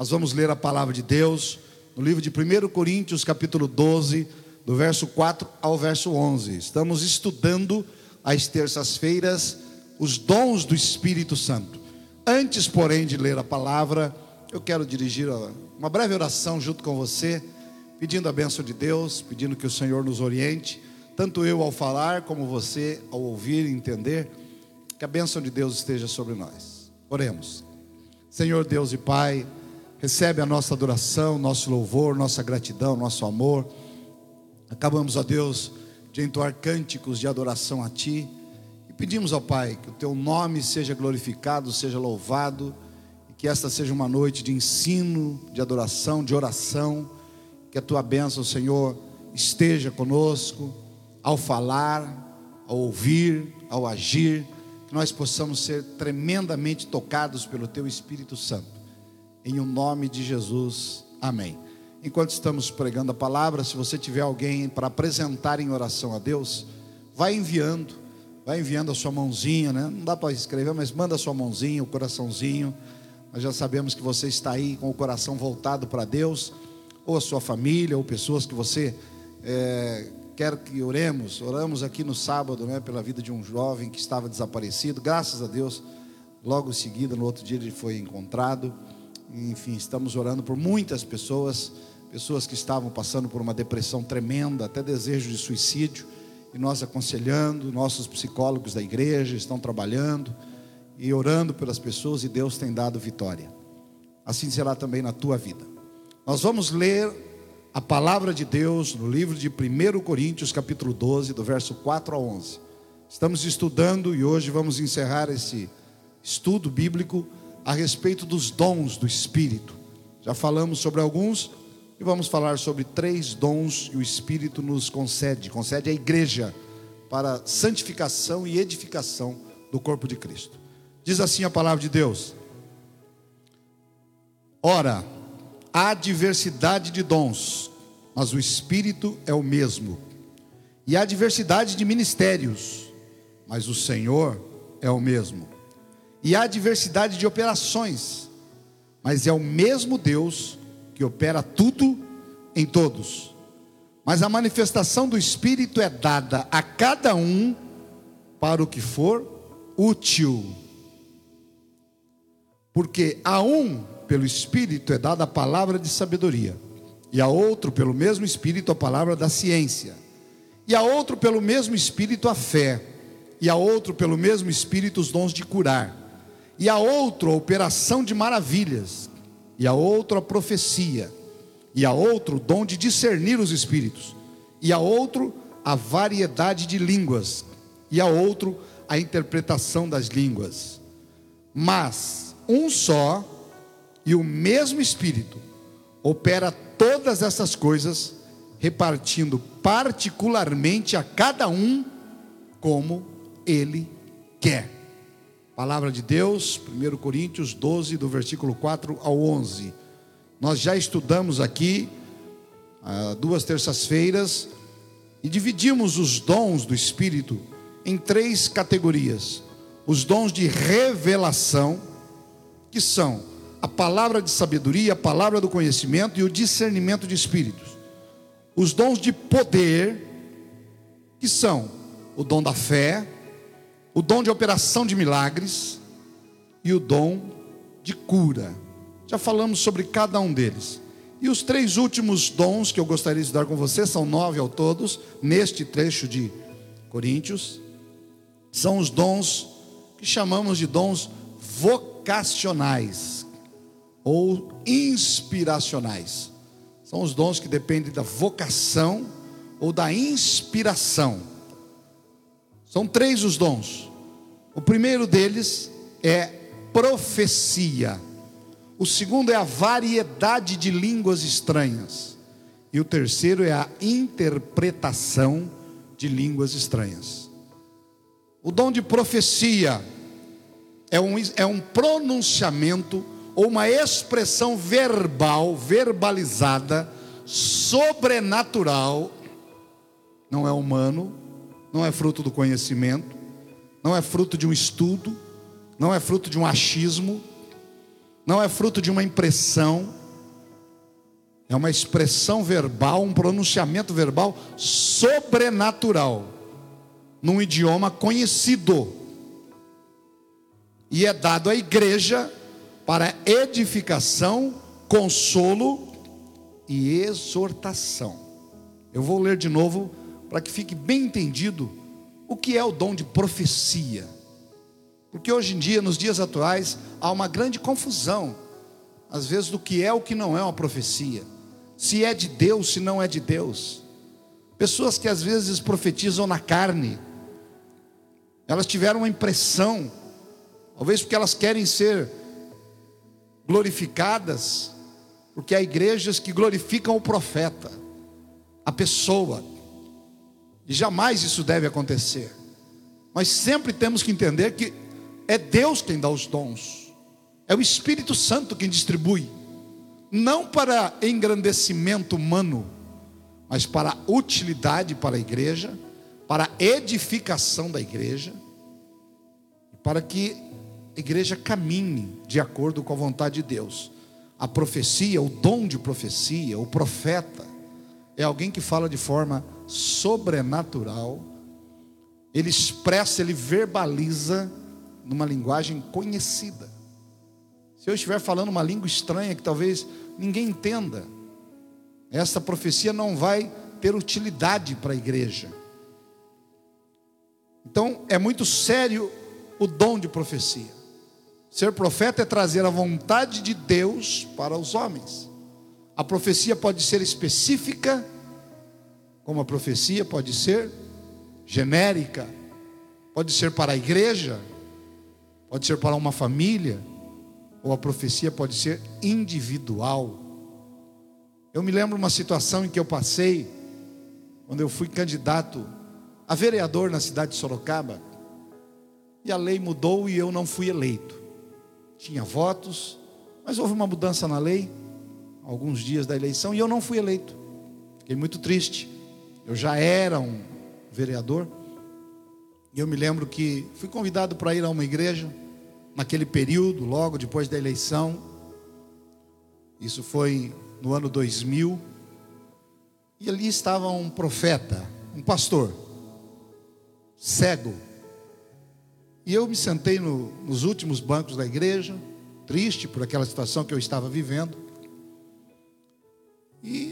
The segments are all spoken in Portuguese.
Nós vamos ler a palavra de Deus no livro de 1 Coríntios, capítulo 12, do verso 4 ao verso 11. Estamos estudando às terças-feiras os dons do Espírito Santo. Antes, porém, de ler a palavra, eu quero dirigir uma breve oração junto com você, pedindo a bênção de Deus, pedindo que o Senhor nos oriente, tanto eu ao falar como você ao ouvir e entender, que a bênção de Deus esteja sobre nós. Oremos. Senhor Deus e Pai, recebe a nossa adoração, nosso louvor, nossa gratidão, nosso amor. Acabamos, ó Deus, de entoar cânticos de adoração a Ti e pedimos ao Pai que o Teu nome seja glorificado, seja louvado e que esta seja uma noite de ensino, de adoração, de oração. Que a Tua bênção, Senhor, esteja conosco ao falar, ao ouvir, ao agir, que nós possamos ser tremendamente tocados pelo Teu Espírito Santo em o nome de Jesus. Amém. Enquanto estamos pregando a palavra, se você tiver alguém para apresentar em oração a Deus, vai enviando, vai enviando a sua mãozinha, né? Não dá para escrever, mas manda a sua mãozinha, o coraçãozinho. Nós já sabemos que você está aí com o coração voltado para Deus, ou a sua família, ou pessoas que você é, quer que oremos. Oramos aqui no sábado, né, pela vida de um jovem que estava desaparecido. Graças a Deus, logo em seguida, no outro dia, ele foi encontrado. Enfim, estamos orando por muitas pessoas, pessoas que estavam passando por uma depressão tremenda, até desejo de suicídio, e nós aconselhando, nossos psicólogos da igreja estão trabalhando e orando pelas pessoas, e Deus tem dado vitória. Assim será também na tua vida. Nós vamos ler a palavra de Deus no livro de 1 Coríntios, capítulo 12, do verso 4 a 11. Estamos estudando e hoje vamos encerrar esse estudo bíblico a respeito dos dons do Espírito. Já falamos sobre alguns e vamos falar sobre três dons que o Espírito nos concede concede à igreja para santificação e edificação do corpo de Cristo. Diz assim a palavra de Deus: Ora, há diversidade de dons, mas o Espírito é o mesmo. E há diversidade de ministérios, mas o Senhor é o mesmo. E há diversidade de operações, mas é o mesmo Deus que opera tudo em todos. Mas a manifestação do Espírito é dada a cada um para o que for útil. Porque a um, pelo Espírito, é dada a palavra de sabedoria, e a outro, pelo mesmo Espírito, a palavra da ciência, e a outro, pelo mesmo Espírito, a fé, e a outro, pelo mesmo Espírito, os dons de curar e a outro a operação de maravilhas, e a outro a profecia, e a outro o dom de discernir os espíritos, e a outro a variedade de línguas, e a outro a interpretação das línguas. Mas um só e o mesmo Espírito opera todas essas coisas, repartindo particularmente a cada um como ele quer. Palavra de Deus, 1 Coríntios 12, do versículo 4 ao 11. Nós já estudamos aqui há duas terças-feiras e dividimos os dons do Espírito em três categorias: os dons de revelação, que são a palavra de sabedoria, a palavra do conhecimento e o discernimento de espíritos. Os dons de poder, que são o dom da fé, o dom de operação de milagres e o dom de cura. Já falamos sobre cada um deles. E os três últimos dons que eu gostaria de estudar com você, são nove ao todos, neste trecho de Coríntios, são os dons que chamamos de dons vocacionais ou inspiracionais. São os dons que dependem da vocação ou da inspiração. São três os dons. O primeiro deles é profecia. O segundo é a variedade de línguas estranhas. E o terceiro é a interpretação de línguas estranhas. O dom de profecia é um, é um pronunciamento ou uma expressão verbal, verbalizada, sobrenatural, não é humano, não é fruto do conhecimento, não é fruto de um estudo, não é fruto de um achismo, não é fruto de uma impressão, é uma expressão verbal, um pronunciamento verbal sobrenatural, num idioma conhecido. E é dado à igreja para edificação, consolo e exortação. Eu vou ler de novo para que fique bem entendido o que é o dom de profecia. Porque hoje em dia, nos dias atuais, há uma grande confusão, às vezes, do que é o que não é uma profecia se é de Deus, se não é de Deus. Pessoas que às vezes profetizam na carne, elas tiveram uma impressão, talvez porque elas querem ser glorificadas, porque há igrejas que glorificam o profeta, a pessoa, e jamais isso deve acontecer. Mas sempre temos que entender que é Deus quem dá os dons, é o Espírito Santo quem distribui não para engrandecimento humano, mas para utilidade para a igreja, para edificação da igreja, para que a igreja caminhe de acordo com a vontade de Deus. A profecia, o dom de profecia, o profeta, é alguém que fala de forma sobrenatural, ele expressa, ele verbaliza numa linguagem conhecida. Se eu estiver falando uma língua estranha que talvez ninguém entenda, essa profecia não vai ter utilidade para a igreja. Então, é muito sério o dom de profecia. Ser profeta é trazer a vontade de Deus para os homens. A profecia pode ser específica, como a profecia pode ser genérica, pode ser para a igreja, pode ser para uma família, ou a profecia pode ser individual. Eu me lembro uma situação em que eu passei, quando eu fui candidato a vereador na cidade de Sorocaba, e a lei mudou e eu não fui eleito. Tinha votos, mas houve uma mudança na lei, alguns dias da eleição, e eu não fui eleito. Fiquei muito triste. Eu já era um vereador, e eu me lembro que fui convidado para ir a uma igreja, naquele período, logo depois da eleição. Isso foi no ano 2000. E ali estava um profeta, um pastor, cego. E eu me sentei no, nos últimos bancos da igreja, triste por aquela situação que eu estava vivendo.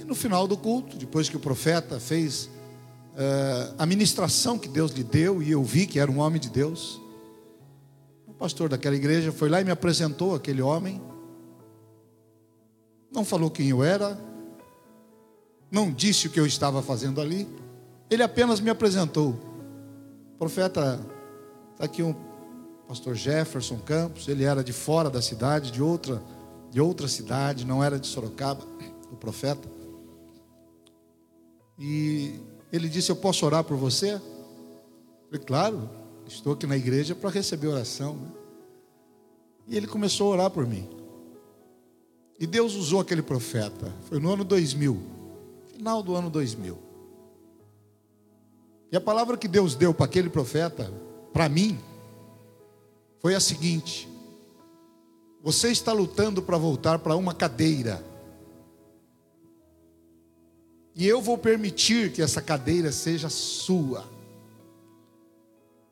No final do culto, depois que o profeta fez uh, a ministração que Deus lhe deu, e eu vi que era um homem de Deus, pastor daquela igreja foi lá e me apresentou aquele homem. Não falou quem eu era, não disse o que eu estava fazendo ali, ele apenas me apresentou. Profeta, está aqui um pastor Jefferson Campos, ele era de fora da cidade, de outra, de outra cidade, não era de Sorocaba, o profeta. E ele disse: Eu posso orar por você? Eu falei, claro. Estou aqui na igreja para receber oração. E ele começou a orar por mim. E Deus usou aquele profeta. Foi no ano 2000, final do ano 2000. E a palavra que Deus deu para aquele profeta, para mim, foi a seguinte: Você está lutando para voltar para uma cadeira. E eu vou permitir que essa cadeira seja sua.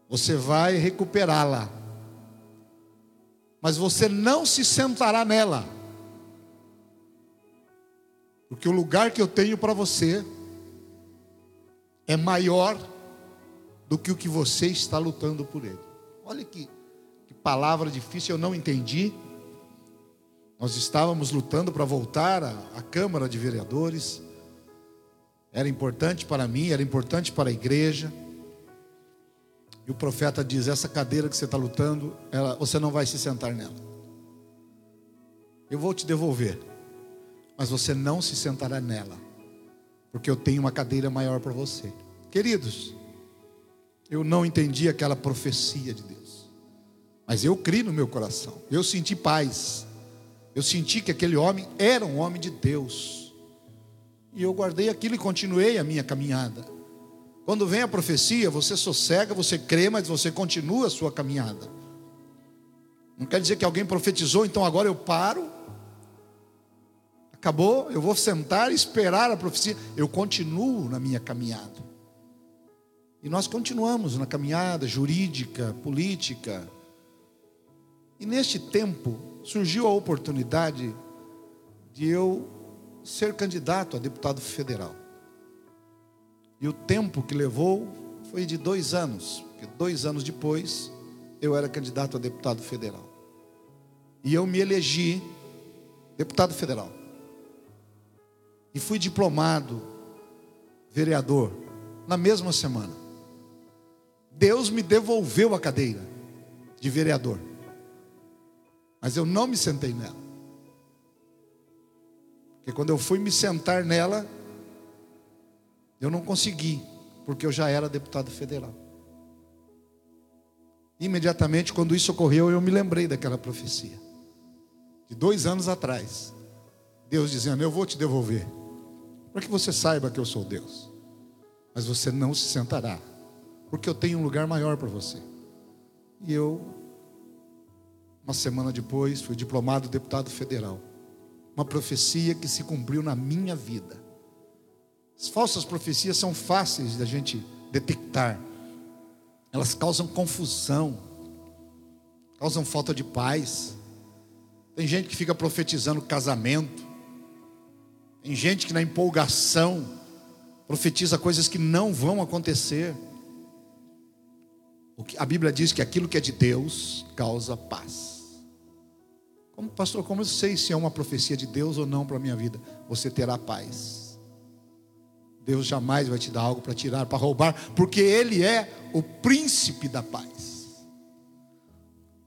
Você vai recuperá-la. Mas você não se sentará nela. Porque o lugar que eu tenho para você é maior do que o que você está lutando por ele. Olha que, que palavra difícil, eu não entendi. Nós estávamos lutando para voltar à, à Câmara de Vereadores. Era importante para mim, era importante para a igreja. E o profeta diz: Essa cadeira que você está lutando, ela, você não vai se sentar nela. Eu vou te devolver, mas você não se sentará nela, porque eu tenho uma cadeira maior para você. Queridos, eu não entendi aquela profecia de Deus, mas eu criei no meu coração, eu senti paz, eu senti que aquele homem era um homem de Deus, e eu guardei aquilo e continuei a minha caminhada. Quando vem a profecia, você sossega, você crê, mas você continua a sua caminhada. Não quer dizer que alguém profetizou, então agora eu paro. Acabou, eu vou sentar e esperar a profecia. Eu continuo na minha caminhada. E nós continuamos na caminhada jurídica, política. E neste tempo surgiu a oportunidade de eu ser candidato a deputado federal. E o tempo que levou foi de dois anos, porque dois anos depois eu era candidato a deputado federal. E eu me elegi deputado federal. E fui diplomado vereador na mesma semana. Deus me devolveu a cadeira de vereador. Mas eu não me sentei nela. Porque quando eu fui me sentar nela, eu não consegui, porque eu já era deputado federal. Imediatamente, quando isso ocorreu, eu me lembrei daquela profecia. De dois anos atrás. Deus dizendo: Eu vou te devolver. Para que você saiba que eu sou Deus. Mas você não se sentará. Porque eu tenho um lugar maior para você. E eu, uma semana depois, fui diplomado deputado federal. Uma profecia que se cumpriu na minha vida. As falsas profecias são fáceis da gente detectar. Elas causam confusão, causam falta de paz. Tem gente que fica profetizando casamento. Tem gente que na empolgação profetiza coisas que não vão acontecer. A Bíblia diz que aquilo que é de Deus causa paz. Como pastor, como eu sei se é uma profecia de Deus ou não para a minha vida? Você terá paz. Deus jamais vai te dar algo para tirar, para roubar, porque Ele é o príncipe da paz.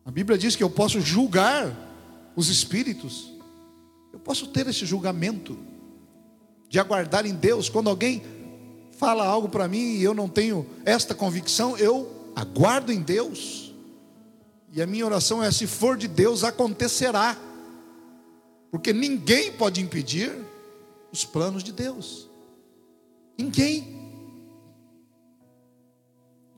A Bíblia diz que eu posso julgar os espíritos, eu posso ter esse julgamento de aguardar em Deus. Quando alguém fala algo para mim e eu não tenho esta convicção, eu aguardo em Deus. E a minha oração é: se for de Deus, acontecerá, porque ninguém pode impedir os planos de Deus. Ninguém.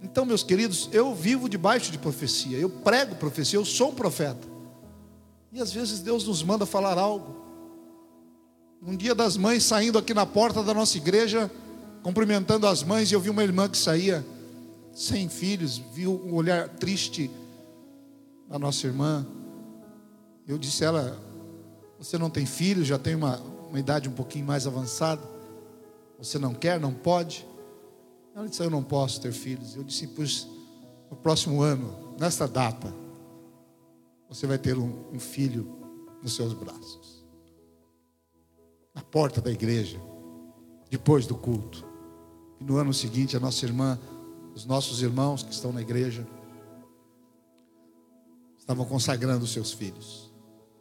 Então, meus queridos, eu vivo debaixo de profecia, eu prego profecia, eu sou um profeta. E às vezes Deus nos manda falar algo. Um dia das mães saindo aqui na porta da nossa igreja, cumprimentando as mães, e eu vi uma irmã que saía sem filhos, viu um olhar triste da nossa irmã. Eu disse a ela: Você não tem filhos, já tem uma, uma idade um pouquinho mais avançada. Você não quer, não pode? Ela disse: Eu não posso ter filhos. Eu disse: Pois no próximo ano, nesta data, você vai ter um, um filho nos seus braços. Na porta da igreja, depois do culto. E no ano seguinte, a nossa irmã, os nossos irmãos que estão na igreja, estavam consagrando seus filhos.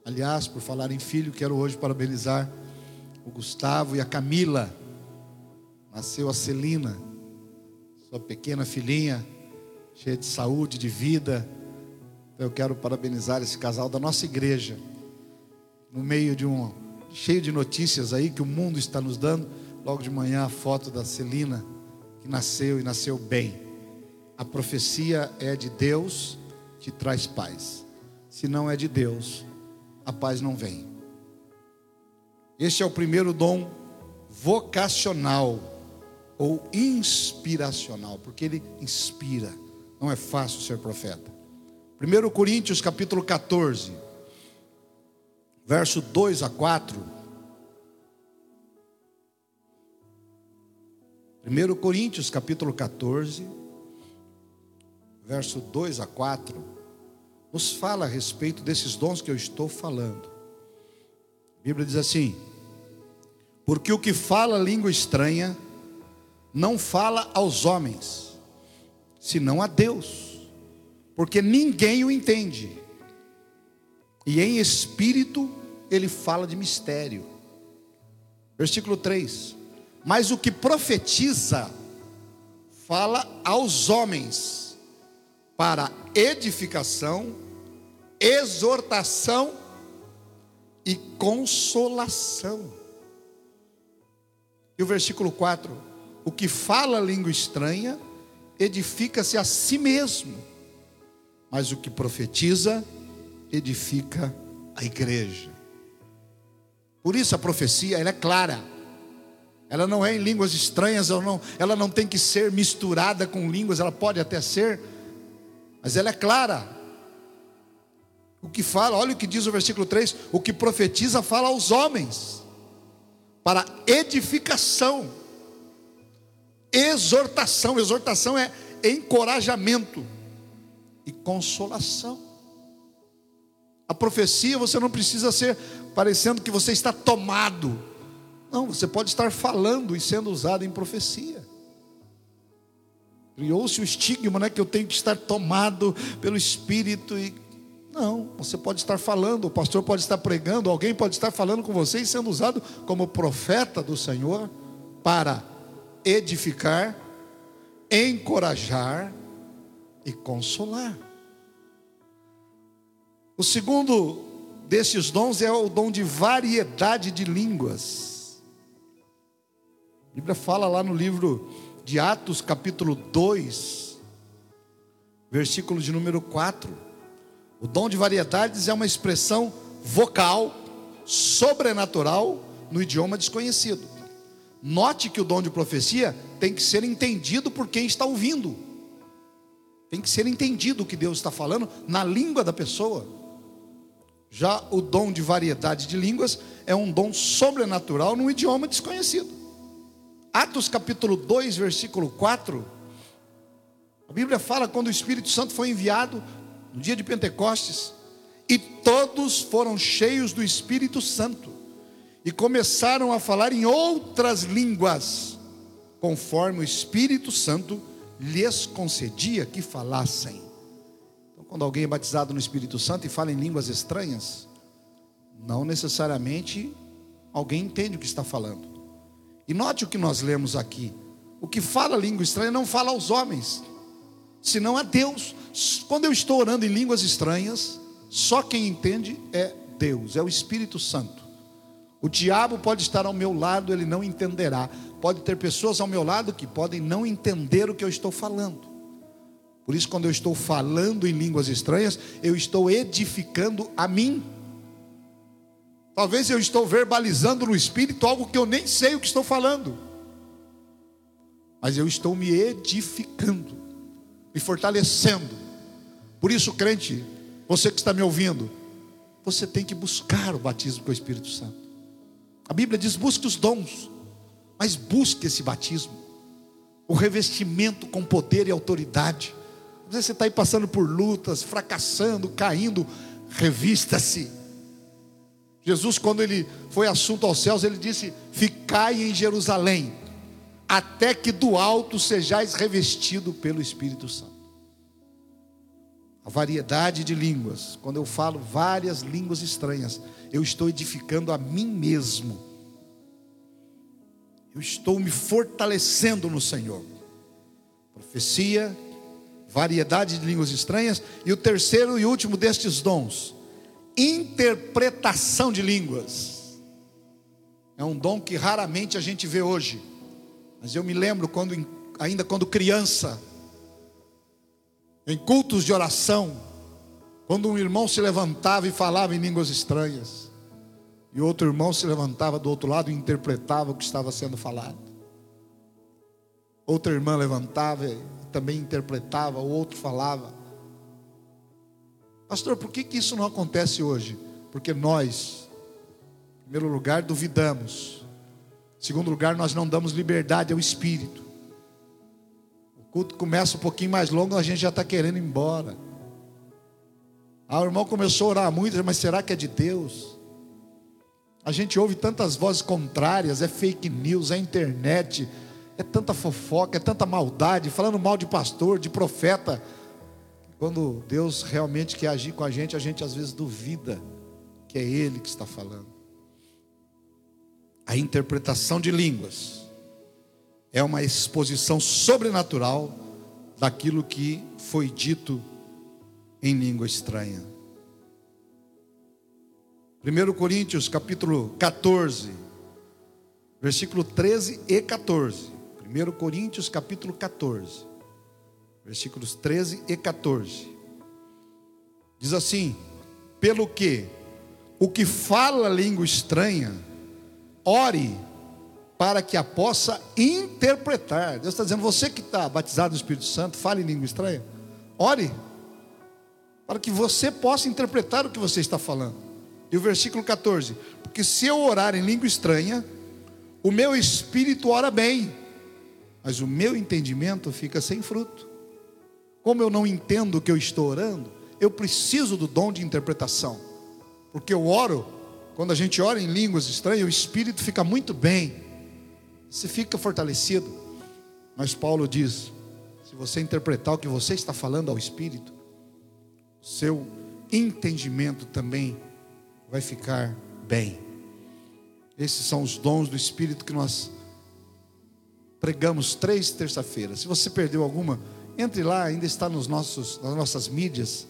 Aliás, por falar em filho, quero hoje parabenizar o Gustavo e a Camila nasceu a Celina, sua pequena filhinha, cheia de saúde, de vida. Então eu quero parabenizar esse casal da nossa igreja, no meio de um cheio de notícias aí que o mundo está nos dando. Logo de manhã a foto da Celina que nasceu e nasceu bem. A profecia é de Deus, te traz paz. Se não é de Deus, a paz não vem. Este é o primeiro dom vocacional ou inspiracional, porque ele inspira. Não é fácil ser profeta. 1 Coríntios capítulo 14, verso 2 a 4. 1 Coríntios capítulo 14, verso 2 a 4, nos fala a respeito desses dons que eu estou falando. A Bíblia diz assim: Porque o que fala língua estranha, não fala aos homens, senão a Deus, porque ninguém o entende. E em espírito ele fala de mistério. Versículo 3: Mas o que profetiza, fala aos homens, para edificação, exortação e consolação. E o versículo 4: o que fala língua estranha edifica-se a si mesmo, mas o que profetiza edifica a igreja. Por isso a profecia ela é clara. Ela não é em línguas estranhas, ela não, ela não tem que ser misturada com línguas, ela pode até ser, mas ela é clara. O que fala, olha o que diz o versículo 3: o que profetiza fala aos homens, para edificação, exortação. Exortação é encorajamento e consolação. A profecia você não precisa ser parecendo que você está tomado. Não, você pode estar falando e sendo usado em profecia. Criou-se o estigma, né, que eu tenho que estar tomado pelo Espírito e não, você pode estar falando, o pastor pode estar pregando, alguém pode estar falando com você e sendo usado como profeta do Senhor para edificar, encorajar e consolar. O segundo desses dons é o dom de variedade de línguas. A Bíblia fala lá no livro de Atos, capítulo 2, versículo de número 4. O dom de variedades é uma expressão vocal, sobrenatural, no idioma desconhecido. Note que o dom de profecia tem que ser entendido por quem está ouvindo. Tem que ser entendido o que Deus está falando na língua da pessoa. Já o dom de variedade de línguas é um dom sobrenatural num idioma desconhecido. Atos capítulo 2, versículo 4. A Bíblia fala quando o Espírito Santo foi enviado no dia de Pentecostes, e todos foram cheios do Espírito Santo e começaram a falar em outras línguas, conforme o Espírito Santo lhes concedia que falassem. Então, quando alguém é batizado no Espírito Santo e fala em línguas estranhas, não necessariamente alguém entende o que está falando. E note o que nós lemos aqui: o que fala língua estranha não fala aos homens, senão a Deus. Quando eu estou orando em línguas estranhas, só quem entende é Deus, é o Espírito Santo. O diabo pode estar ao meu lado, ele não entenderá. Pode ter pessoas ao meu lado que podem não entender o que eu estou falando. Por isso, quando eu estou falando em línguas estranhas, eu estou edificando a mim. Talvez eu estou verbalizando no espírito algo que eu nem sei o que estou falando. Mas eu estou me edificando, me fortalecendo. Por isso, crente, você que está me ouvindo, você tem que buscar o batismo com o Espírito Santo. A Bíblia diz: busque os dons, mas busque esse batismo, o revestimento com poder e autoridade. Às vezes você está aí passando por lutas, fracassando, caindo, revista-se. Jesus, quando ele foi assunto aos céus, ele disse: Ficai em Jerusalém, até que do alto sejais revestido pelo Espírito Santo. A variedade de línguas, quando eu falo várias línguas estranhas, eu estou edificando a mim mesmo. Eu estou me fortalecendo no Senhor. Profecia, variedade de línguas estranhas, e o terceiro e último destes dons, interpretação de línguas. É um dom que raramente a gente vê hoje. Mas eu me lembro quando ainda quando criança, em cultos de oração, quando um irmão se levantava e falava em línguas estranhas, e outro irmão se levantava do outro lado e interpretava o que estava sendo falado. Outra irmã levantava e também interpretava, o outro falava. Pastor, por que, que isso não acontece hoje? Porque nós, em primeiro lugar, duvidamos. Em segundo lugar, nós não damos liberdade ao Espírito. O culto começa um pouquinho mais longo, a gente já está querendo ir embora. Ah, o irmão começou a orar muito, mas será que é de Deus? A gente ouve tantas vozes contrárias, é fake news, é internet, é tanta fofoca, é tanta maldade, falando mal de pastor, de profeta. Quando Deus realmente quer agir com a gente, a gente às vezes duvida que é Ele que está falando. A interpretação de línguas é uma exposição sobrenatural daquilo que foi dito em língua estranha. 1 Coríntios capítulo 14, versículo 13 e 14. 1 Coríntios capítulo 14, versículos 13 e 14. Diz assim: Pelo que o que fala língua estranha, ore para que a possa interpretar. Deus está dizendo, você que está batizado no Espírito Santo, fale em língua estranha, ore para que você possa interpretar o que você está falando. E o versículo 14: Porque se eu orar em língua estranha, o meu espírito ora bem, mas o meu entendimento fica sem fruto. Como eu não entendo o que eu estou orando, eu preciso do dom de interpretação, porque eu oro, quando a gente ora em línguas estranhas, o espírito fica muito bem, você fica fortalecido. Mas Paulo diz: se você interpretar o que você está falando ao espírito, seu entendimento também vai ficar bem. Esses são os dons do Espírito que nós pregamos três terça-feiras. Se você perdeu alguma, entre lá, ainda está nos nossos, nas nossas mídias.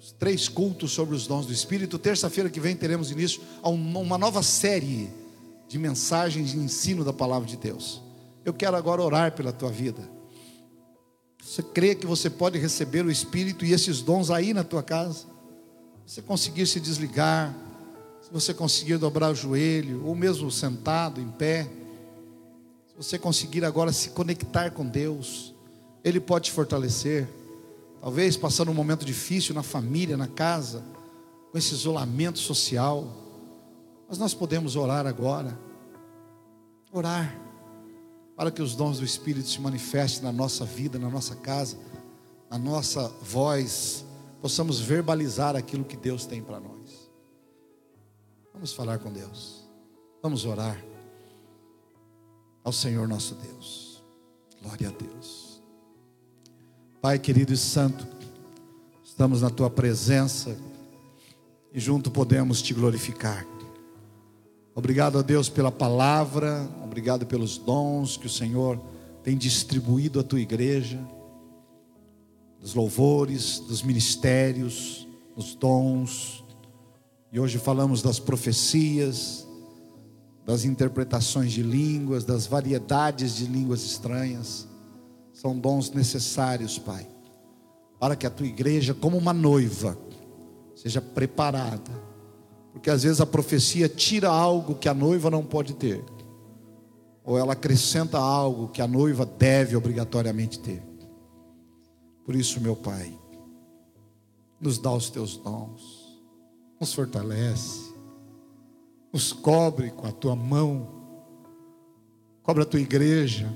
Os três cultos sobre os dons do Espírito. Terça-feira que vem teremos início a uma nova série de mensagens de ensino da palavra de Deus. Eu quero agora orar pela tua vida. Você crê que você pode receber o Espírito e esses dons aí na tua casa? Se você conseguir se desligar, se você conseguir dobrar o joelho, ou mesmo sentado, em pé, se você conseguir agora se conectar com Deus, Ele pode te fortalecer. Talvez passando um momento difícil na família, na casa, com esse isolamento social, mas nós podemos orar agora. Orar para que os dons do Espírito se manifestem na nossa vida, na nossa casa, na nossa voz, possamos verbalizar aquilo que Deus tem para nós. Vamos falar com Deus, vamos orar ao Senhor nosso Deus. Glória a Deus. Pai querido e santo, estamos na tua presença e junto podemos te glorificar. Obrigado a Deus pela palavra, obrigado pelos dons que o Senhor tem distribuído à tua igreja, dos louvores, dos ministérios, dos dons. E hoje falamos das profecias, das interpretações de línguas, das variedades de línguas estranhas. São dons necessários, Pai, para que a tua igreja, como uma noiva, seja preparada porque às vezes a profecia tira algo que a noiva não pode ter, ou ela acrescenta algo que a noiva deve obrigatoriamente ter. Por isso, meu Pai, nos dá os teus dons, nos fortalece, nos cobre com a tua mão, cobre a tua igreja,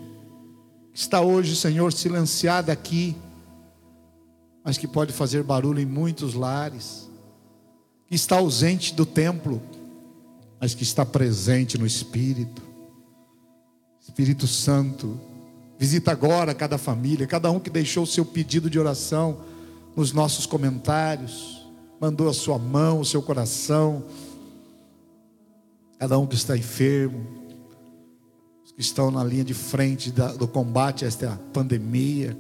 está hoje, Senhor, silenciada aqui, mas que pode fazer barulho em muitos lares que está ausente do templo, mas que está presente no Espírito. Espírito Santo, visita agora cada família, cada um que deixou o seu pedido de oração nos nossos comentários, mandou a sua mão, o seu coração, cada um que está enfermo, estão na linha de frente do combate a esta pandemia,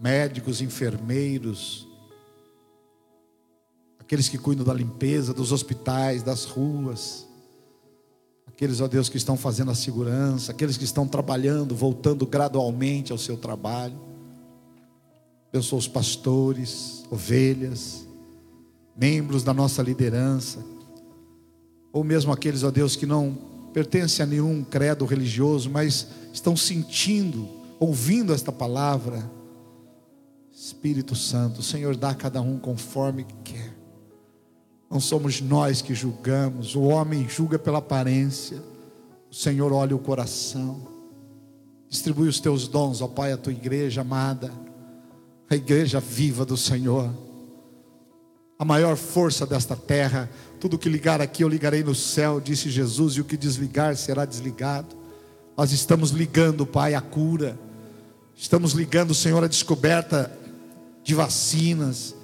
médicos, enfermeiros, aqueles que cuidam da limpeza dos hospitais, das ruas, aqueles, ó Deus, que estão fazendo a segurança, aqueles que estão trabalhando, voltando gradualmente ao seu trabalho. sou os pastores, ovelhas, membros da nossa liderança, ou mesmo aqueles, ó Deus, que não pertencem a nenhum credo religioso, mas estão sentindo, ouvindo esta palavra. Espírito Santo, o Senhor dá a cada um conforme quer. Não somos nós que julgamos, o homem julga pela aparência, o Senhor olha o coração. Distribui os teus dons, ó Pai, à tua igreja amada, a igreja viva do Senhor, a maior força desta terra. Tudo que ligar aqui eu ligarei no céu, disse Jesus, e o que desligar será desligado. Nós estamos ligando, Pai, a cura, estamos ligando, Senhor, a descoberta de vacinas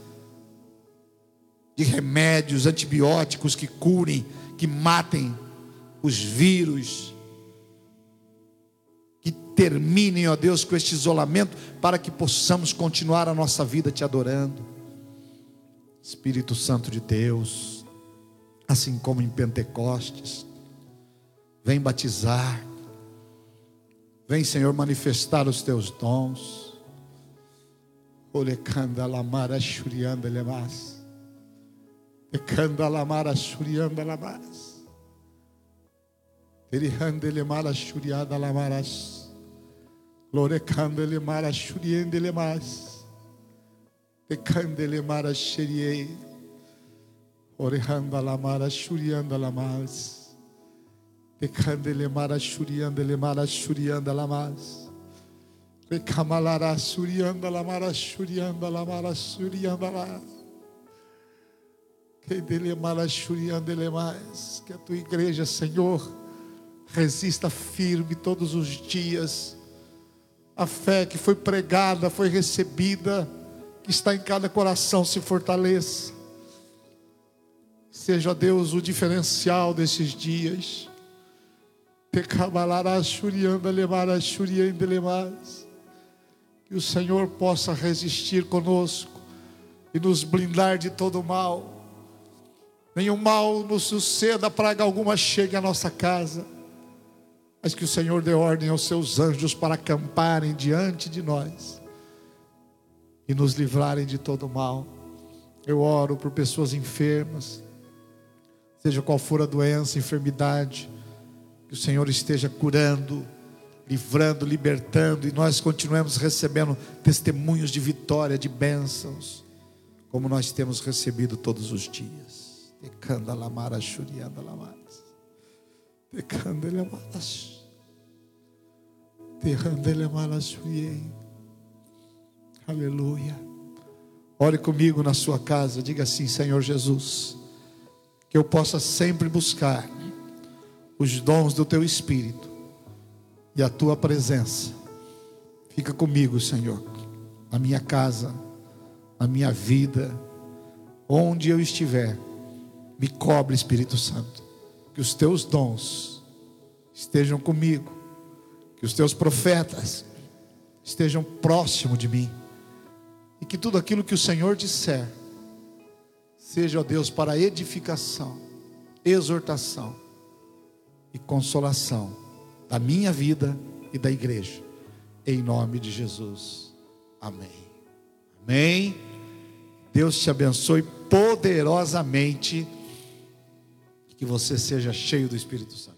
de remédios, antibióticos que curem, que matem os vírus, que terminem, ó Deus, com este isolamento, para que possamos continuar a nossa vida te adorando. Espírito Santo de Deus, assim como em Pentecostes, vem batizar, vem, Senhor, manifestar os teus dons. Olecanda lamara shurianda lemas. Candalamara Shurianda Lamas. Terihande Mara Shuriada Lamaras. Lorecandele Mara Shuriende Lemas. Tecandele Mara Xeriei. Orehanda Lamara Shurianda Lamas. Tecandele Mara Shurianda Lemara Shurianda Lamas. Recamalara Shurianda Lamara Shurianda Lamara Shurianda Lamas. Que a tua igreja, Senhor, resista firme todos os dias. A fé que foi pregada, foi recebida, que está em cada coração se fortaleça. Seja Deus o diferencial desses dias. Que o Senhor possa resistir conosco e nos blindar de todo mal nenhum mal nos suceda, praga alguma chegue à nossa casa, mas que o Senhor dê ordem aos seus anjos para acamparem diante de nós e nos livrarem de todo mal. Eu oro por pessoas enfermas, seja qual for a doença, enfermidade, que o Senhor esteja curando, livrando, libertando, e nós continuemos recebendo testemunhos de vitória, de bênçãos, como nós temos recebido todos os dias. Decanda lamara shurianda lamaras. Decanda lamaras. Derranda lamaras. Aleluia. Ore comigo na sua casa, diga assim, Senhor Jesus, que eu possa sempre buscar os dons do teu espírito e a tua presença. Fica comigo, Senhor, na minha casa, na minha vida, onde eu estiver me cobre, Espírito Santo. Que os teus dons estejam comigo. Que os teus profetas estejam próximo de mim. E que tudo aquilo que o Senhor disser seja, ó Deus, para edificação, exortação e consolação da minha vida e da igreja. Em nome de Jesus. Amém. Amém. Deus te abençoe poderosamente que você seja cheio do Espírito Santo.